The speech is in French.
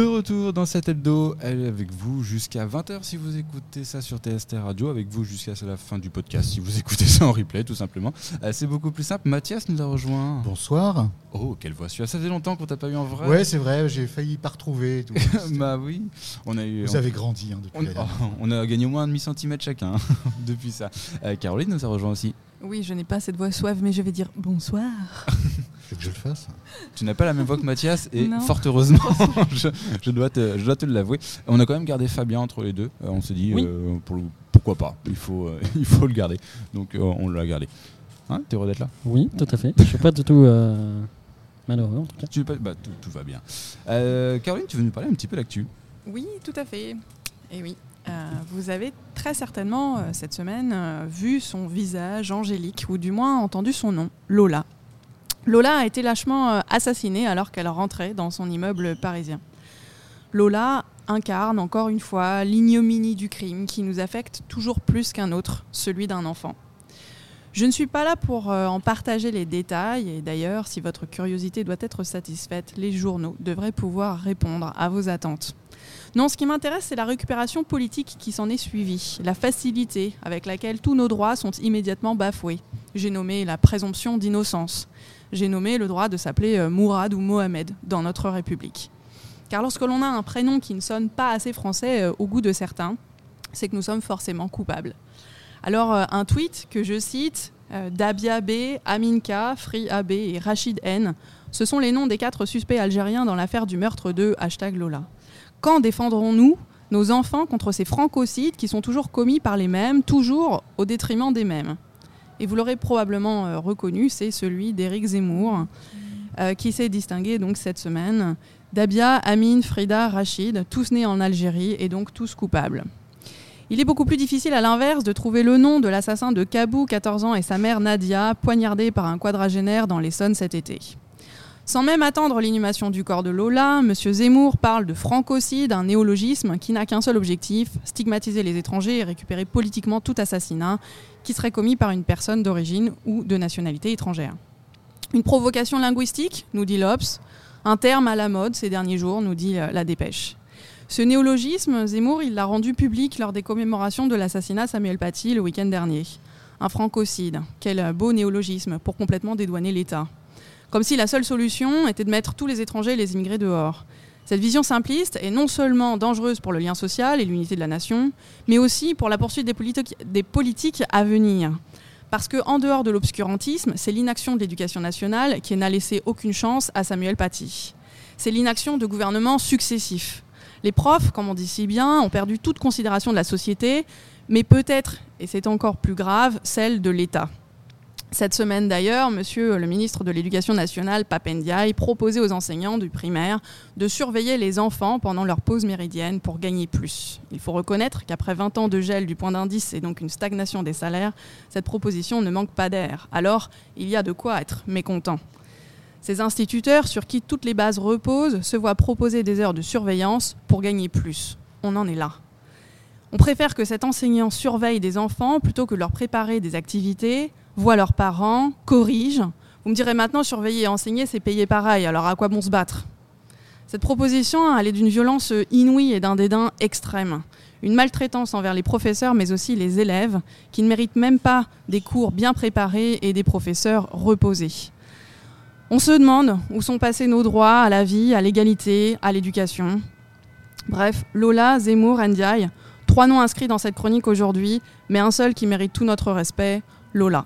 De retour dans cet hebdo, elle est avec vous jusqu'à 20h si vous écoutez ça sur TST Radio, avec vous jusqu'à la fin du podcast si vous écoutez ça en replay tout simplement. Euh, c'est beaucoup plus simple. Mathias nous a rejoint. Bonsoir. Oh, quelle voix Ça faisait longtemps qu'on t'a pas eu en vrai. Ouais, c'est vrai, j'ai failli pas retrouver. Tout. bah oui. On a eu, vous avez grandi hein, depuis on, on, a gagné au moins un demi-centimètre chacun depuis ça. Euh, Caroline nous a rejoint aussi. Oui, je n'ai pas cette voix suave, mais je vais dire bonsoir. que je le fasse Tu n'as pas la même voix que Mathias et fort heureusement, je, dois te, je dois te l'avouer. On a quand même gardé Fabien entre les deux. Euh, on s'est dit, euh, pourquoi pas Il faut, euh, il faut le garder. Donc on l'a gardé. Hein, T'es heureux d'être là? Oui, tout à fait. Je suis pas du tout malheureux en tout cas. Tu, bah, tout, va bien. Caroline, tu veux nous parler un petit peu d'actu? Oui, tout à fait. Et oui. Vous avez très certainement cette semaine vu son visage angélique, ou du moins entendu son nom, Lola. Lola a été lâchement euh, assassinée alors qu'elle rentrait dans son immeuble parisien. Lola incarne encore une fois l'ignominie du crime qui nous affecte toujours plus qu'un autre, celui d'un enfant. Je ne suis pas là pour euh, en partager les détails et d'ailleurs, si votre curiosité doit être satisfaite, les journaux devraient pouvoir répondre à vos attentes. Non, ce qui m'intéresse, c'est la récupération politique qui s'en est suivie, la facilité avec laquelle tous nos droits sont immédiatement bafoués. J'ai nommé la présomption d'innocence j'ai nommé le droit de s'appeler euh, Mourad ou Mohamed dans notre République. Car lorsque l'on a un prénom qui ne sonne pas assez français euh, au goût de certains, c'est que nous sommes forcément coupables. Alors euh, un tweet que je cite, Dabia B, Aminka, Free AB et Rachid N, ce sont les noms des quatre suspects algériens dans l'affaire du meurtre de hashtag Lola. Quand défendrons-nous nos enfants contre ces francocides qui sont toujours commis par les mêmes, toujours au détriment des mêmes? Et vous l'aurez probablement euh, reconnu, c'est celui d'Éric Zemmour, euh, qui s'est distingué donc cette semaine. Dabia, Amin, Frida, Rachid, tous nés en Algérie et donc tous coupables. Il est beaucoup plus difficile à l'inverse de trouver le nom de l'assassin de Kabou, 14 ans, et sa mère Nadia, poignardés par un quadragénaire dans l'Essonne cet été. Sans même attendre l'inhumation du corps de Lola, M. Zemmour parle de francocide, un néologisme qui n'a qu'un seul objectif, stigmatiser les étrangers et récupérer politiquement tout assassinat qui serait commis par une personne d'origine ou de nationalité étrangère. Une provocation linguistique, nous dit l'Obs, un terme à la mode ces derniers jours, nous dit euh, la dépêche. Ce néologisme, Zemmour, il l'a rendu public lors des commémorations de l'assassinat Samuel Paty le week-end dernier. Un francocide, quel beau néologisme pour complètement dédouaner l'État comme si la seule solution était de mettre tous les étrangers et les immigrés dehors. Cette vision simpliste est non seulement dangereuse pour le lien social et l'unité de la nation, mais aussi pour la poursuite des, politiques à venir. Parce qu'en dehors de l'obscurantisme, c'est l'inaction de l'éducation nationale qui n'a laissé aucune chance à Samuel Paty. C'est l'inaction de gouvernements successifs. Les profs, comme on dit si bien, ont perdu toute considération de la société, mais peut-être, et c'est encore plus grave, celle de l'État. Cette semaine d'ailleurs, monsieur le ministre de l'Éducation nationale, Papendiaï, proposait aux enseignants du primaire de surveiller les enfants pendant leur pause méridienne pour gagner plus. Il faut reconnaître qu'après 20 ans de gel du point d'indice et donc une stagnation des salaires, cette proposition ne manque pas d'air. Alors, il y a de quoi être mécontent. Ces instituteurs, sur qui toutes les bases reposent, se voient proposer des heures de surveillance pour gagner plus. On en est là. On préfère que cet enseignant surveille des enfants plutôt que leur préparer des activités, voit leurs parents, corrige. Vous me direz maintenant, surveiller et enseigner, c'est payer pareil, alors à quoi bon se battre? Cette proposition, elle est d'une violence inouïe et d'un dédain extrême. Une maltraitance envers les professeurs, mais aussi les élèves, qui ne méritent même pas des cours bien préparés et des professeurs reposés. On se demande où sont passés nos droits à la vie, à l'égalité, à l'éducation. Bref, Lola, Zemmour, Ndiaye, trois noms inscrits dans cette chronique aujourd'hui, mais un seul qui mérite tout notre respect, Lola.